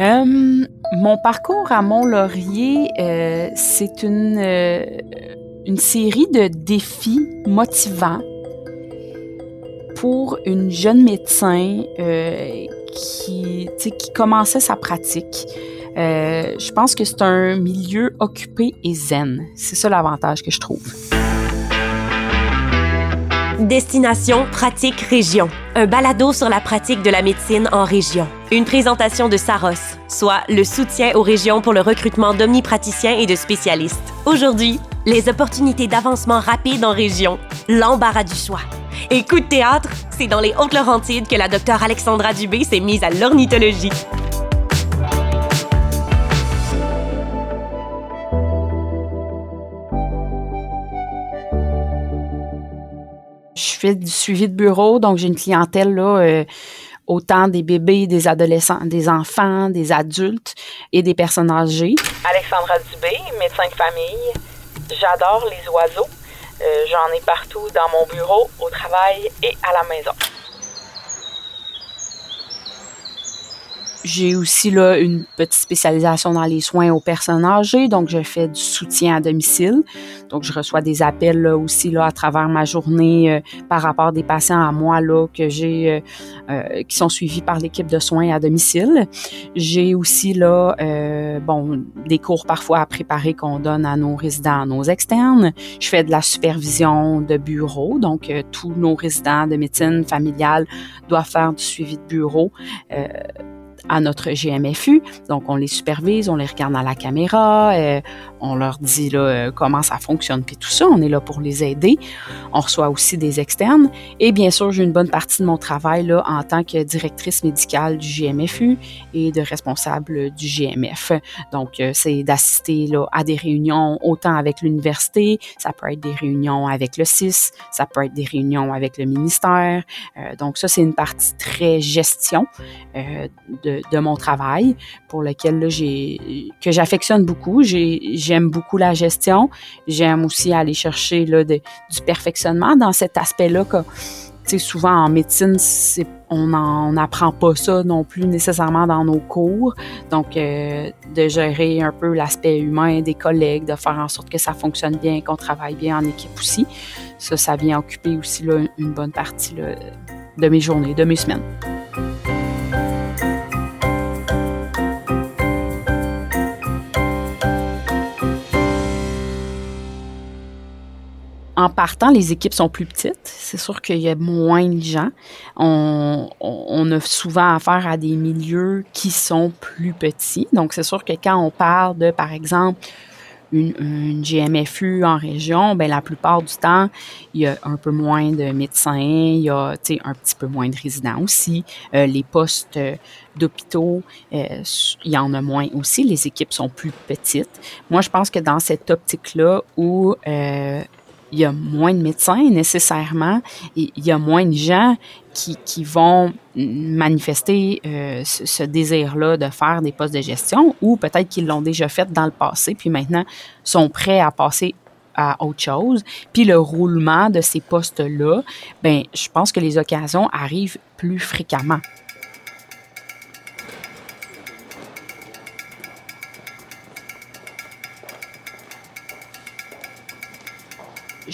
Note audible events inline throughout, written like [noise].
Euh, mon parcours à Mont-Laurier, euh, c'est une, euh, une série de défis motivants pour une jeune médecin qui, qui commençait sa pratique. je pense que c'est un milieu occupé et zen. C'est ça l'avantage que je trouve. Destination Pratique Région, un balado sur la pratique de la médecine en région. Une présentation de Saros, soit le soutien aux régions pour le recrutement d'omnipraticiens et de spécialistes. Aujourd'hui, les opportunités d'avancement rapide en région, l'embarras du choix. Et coup de théâtre, c'est dans les Hautes-Laurentides que la docteure Alexandra Dubé s'est mise à l'ornithologie. Je fais du suivi de bureau, donc j'ai une clientèle là, euh, autant des bébés, des adolescents, des enfants, des adultes et des personnes âgées. Alexandra Dubé, médecin de famille. J'adore les oiseaux. Euh, j'en ai partout dans mon bureau, au travail et à la maison. J'ai aussi là une petite spécialisation dans les soins aux personnes âgées, donc je fais du soutien à domicile. Donc je reçois des appels là, aussi là à travers ma journée euh, par rapport des patients à moi là que j'ai euh, euh, qui sont suivis par l'équipe de soins à domicile. J'ai aussi là bon des cours parfois à préparer qu'on donne à nos résidents, à nos externes. Je fais de la supervision de bureau, donc tous nos résidents de médecine familiale doivent faire du suivi de bureau à notre GMFU. Donc, on les supervise, on les regarde à la caméra, euh, on leur dit là, euh, comment ça fonctionne, puis tout ça. On est là pour les aider. On reçoit aussi des externes. Et bien sûr, j'ai une bonne partie de mon travail là, en tant que directrice médicale du GMFU et de responsable du GMF. Donc, euh, c'est d'assister à des réunions autant avec l'université, ça peut être des réunions avec le CIS, ça peut être des réunions avec le ministère. donc, ça, c'est une partie très gestion de de, mon travail pour lequel j'ai que j'affectionne beaucoup. J'aime beaucoup la gestion. J'aime aussi aller chercher là, du perfectionnement dans cet aspect-là souvent en médecine, on n'apprend pas ça non plus nécessairement dans nos cours. Donc, euh, de gérer un peu l'aspect humain des collègues, de faire en sorte que ça fonctionne bien, qu'on travaille bien en équipe aussi. Ça, ça vient occuper aussi là, une bonne partie de mes journées, de mes semaines. Partant, les équipes sont plus petites. C'est sûr qu'il y a moins de gens. On, a souvent affaire à des milieux qui sont plus petits. Donc, c'est sûr que quand on parle de, par exemple, une, GMFU en région, ben la plupart du temps, il y a un peu moins de médecins, il y a un petit peu moins de résidents aussi. Euh, les postes d'hôpitaux, euh, il y en a moins aussi. Les équipes sont plus petites. Moi, je pense que dans cette optique-là où euh, il y a moins de médecins nécessairement, et il y a moins de gens qui, qui vont manifester euh, ce, désir-là de faire des postes de gestion ou peut-être qu'ils l'ont déjà fait dans le passé, puis maintenant sont prêts à passer à autre chose. Puis le roulement de ces postes-là, ben, je pense que les occasions arrivent plus fréquemment.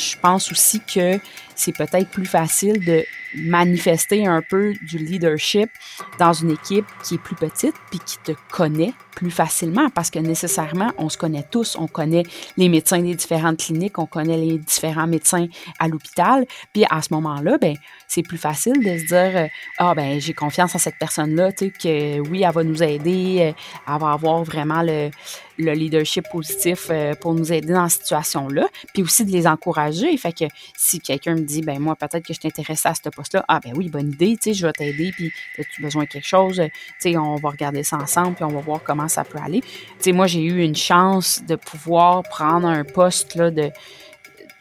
Je pense aussi que c'est peut-être plus facile de manifester un peu du leadership dans une équipe qui est plus petite puis qui te connaît plus facilement parce que nécessairement on se connaît tous, on connaît les médecins des différentes cliniques, on connaît les différents médecins à l'hôpital, puis à ce moment-là ben c'est plus facile de se dire euh, ah ben j'ai confiance en cette personne-là, tu sais que oui, elle va nous aider, euh, elle va avoir vraiment le le leadership positif euh, pour nous aider dans cette situation-là, puis aussi de les encourager. Fait que si quelqu'un me dit, ben moi, peut-être que je t'intéresse à ce poste-là, ah ben oui, bonne idée, tu sais, je vais t'aider, puis as-tu besoin de quelque chose, tu sais, on va regarder ça ensemble, puis on va voir comment ça peut aller. Tu sais, moi, j'ai eu une chance de pouvoir prendre un poste, là, de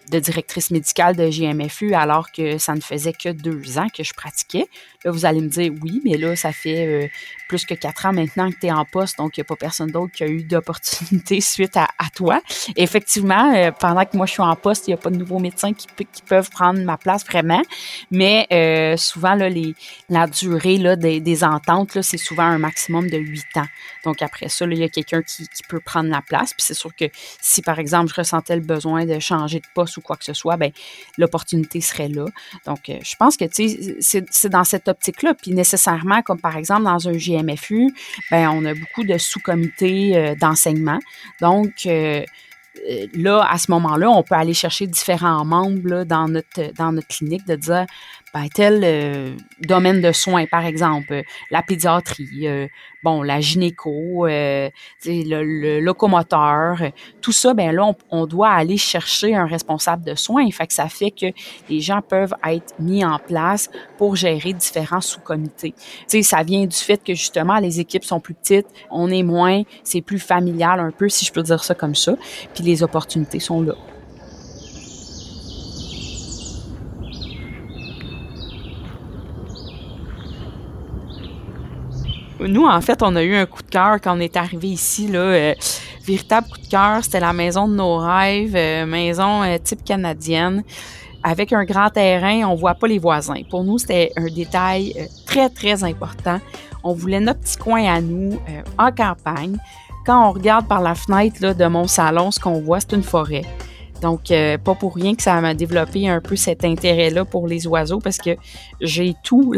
de directrice médicale de GMFU alors que ça ne faisait que deux ans que je pratiquais. Là, vous allez me dire oui, mais là, ça fait euh, plus que quatre ans maintenant que tu es en poste, donc il n'y a pas personne d'autre qui a eu d'opportunité [laughs] suite à, toi. effectivement, euh, pendant que moi je suis en poste, il n'y a pas de nouveaux médecins qui, peuvent prendre ma place vraiment, mais euh, souvent la durée des, ententes, c'est souvent un maximum de huit ans. Donc après ça, il y a quelqu'un qui, qui peut prendre la place. Puis c'est sûr que si par exemple je ressentais le besoin de changer de poste ou quoi que ce soit, ben l'opportunité serait là. Donc je pense que c'est dans cette optique-là. Puis nécessairement, comme par exemple dans un GMFU, ben on a beaucoup de sous-comités euh, d'enseignement. Donc euh, euh, là, à ce moment-là, on peut aller chercher différents membres dans, notre, dans notre clinique, de dire ben, tel euh, domaine de soins, par exemple, la pédiatrie, euh, bon, la gynéco, euh, le, locomoteur, tout ça, ben là, on, doit aller chercher un responsable de soins. Fait que ça fait que les gens peuvent être mis en place pour gérer différents sous-comités. Tu sais, ça vient du fait que justement, les équipes sont plus petites, on est moins, c'est plus familial un peu, si je peux dire ça comme ça, puis les opportunités sont là. Nous, en fait, on a eu un coup de cœur quand on est arrivé ici, là. Euh, véritable coup de cœur, c'était la maison de nos rêves, euh, maison euh, type canadienne. Avec un grand terrain, on voit pas les voisins. Pour nous, c'était un détail très, très important. On voulait notre petit coin à nous, en campagne. Quand on regarde par la fenêtre là, de mon salon, ce qu'on voit, c'est une forêt. Donc, euh, pas pour rien que ça m'a développé un peu cet intérêt-là pour les oiseaux parce que j'ai toute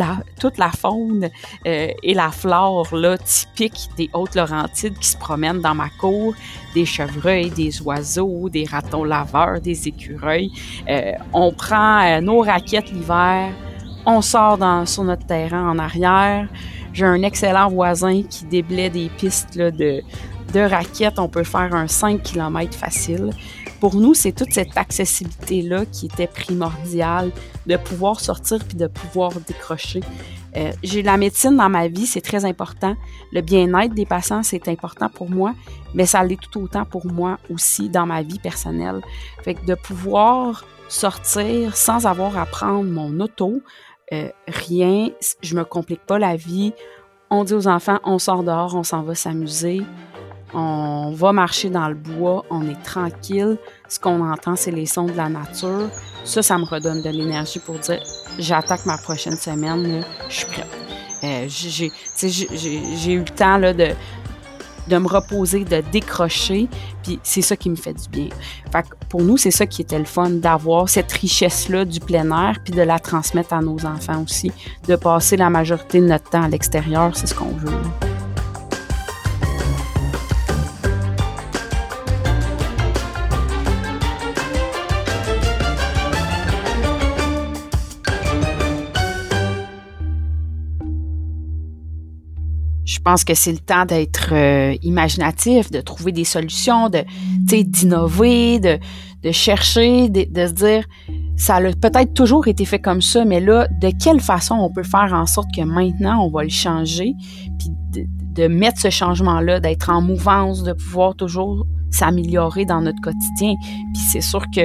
la faune euh, et la flore typique des Hautes-Laurentides qui se promènent dans ma cour, des chevreuils, des oiseaux, des ratons laveurs, des écureuils. Euh, on prend nos raquettes l'hiver, on sort dans, sur notre terrain en arrière. J'ai un excellent voisin qui déblaie des pistes de, de raquettes. On peut faire un 5 km facile pour nous, c'est toute cette accessibilité-là qui était primordiale, de pouvoir sortir puis de pouvoir décrocher. Euh, j'ai la médecine dans ma vie, c'est très important. Le bien-être des patients, c'est important pour moi, mais ça l'est tout autant pour moi aussi dans ma vie personnelle. Fait que de pouvoir sortir sans avoir à prendre mon auto, euh, rien, je me complique pas la vie. On dit aux enfants, on sort dehors, on s'en va s'amuser on va marcher dans le bois, on est tranquille. Ce qu'on entend, c'est les sons de la nature. Ça, ça me redonne de l'énergie pour dire j'attaque ma prochaine semaine, je suis prête. Euh, j'ai eu le temps de, me reposer, de décrocher, puis c'est ça qui me fait du bien. Pour nous, c'est ça qui était le fun, d'avoir cette richesse-là du plein air, puis de la transmettre à nos enfants aussi, de passer la majorité de notre temps à l'extérieur, c'est ce qu'on veut. Je pense que c'est le temps d'être euh, imaginatif, de trouver des solutions, de d'innover, de, de chercher, de, se dire ça a peut-être toujours été fait comme ça, mais là, de quelle façon on peut faire en sorte que maintenant on va le changer, puis de, de mettre ce changement-là, d'être en mouvance, de pouvoir toujours s'améliorer dans notre quotidien. Puis c'est sûr que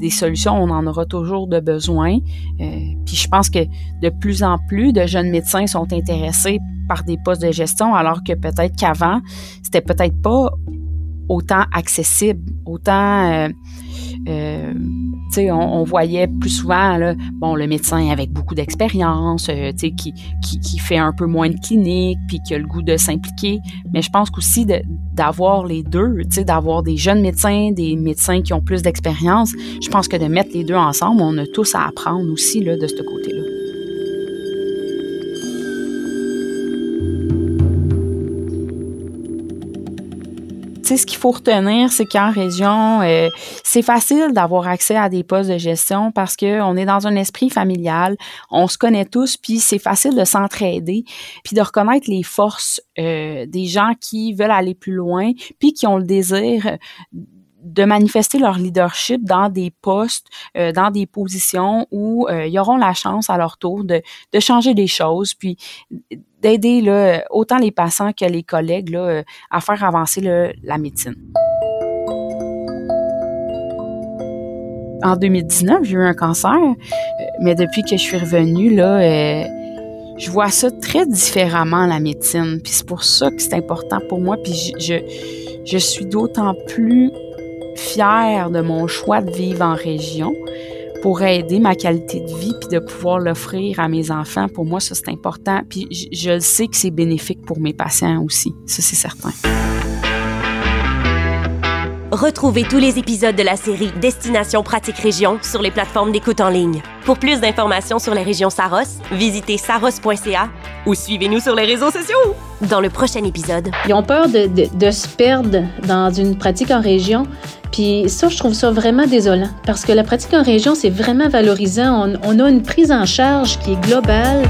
des solutions, on en aura toujours de besoin. Euh, puis je pense que de plus en plus de jeunes médecins sont intéressés par des postes de gestion, alors que peut-être qu'avant, c'était peut-être pas autant accessible, autant euh, euh, on, on, voyait plus souvent bon, le médecin avec beaucoup d'expérience, euh, qui, qui, qui, fait un peu moins de clinique, puis qui a le goût de s'impliquer. Mais je pense qu'aussi d'avoir les deux, d'avoir des jeunes médecins, des médecins qui ont plus d'expérience, je pense que de mettre les deux ensemble, on a tous à apprendre aussi là, de ce côté-là. Ce qu'il faut retenir, c'est qu'en région, euh, c'est facile d'avoir accès à des postes de gestion parce qu'on est dans un esprit familial, on se connaît tous, puis c'est facile de s'entraider, puis de reconnaître les forces euh, des gens qui veulent aller plus loin, puis qui ont le désir de manifester leur leadership dans des postes, euh, dans des positions où ils auront la chance à leur tour de, de changer des choses, puis d'aider autant les patients que les collègues là, euh, à faire avancer la médecine. en 2019, j'ai eu un cancer, mais depuis que je suis revenue, là, je vois ça très différemment, la médecine. Puis c'est pour ça que c'est important pour moi. Puis je, je, suis d'autant plus fière de mon choix de vivre en région pour aider ma qualité de vie puis de pouvoir l'offrir à mes enfants. Pour moi, ça, c'est important. Puis je, je sais que c'est bénéfique pour mes patients aussi. Ça, c'est certain. Retrouvez tous les épisodes de la série Destination Pratique Région sur les plateformes d'écoute en ligne. Pour plus d'informations sur les régions Saros, visitez saros.ca ou suivez-nous sur les réseaux sociaux. Dans le prochain épisode, ils ont peur de, de, se perdre dans une pratique en région. Puis ça, je trouve ça vraiment désolant parce que la pratique en région, c'est vraiment valorisant. On, on a une prise en charge qui est globale.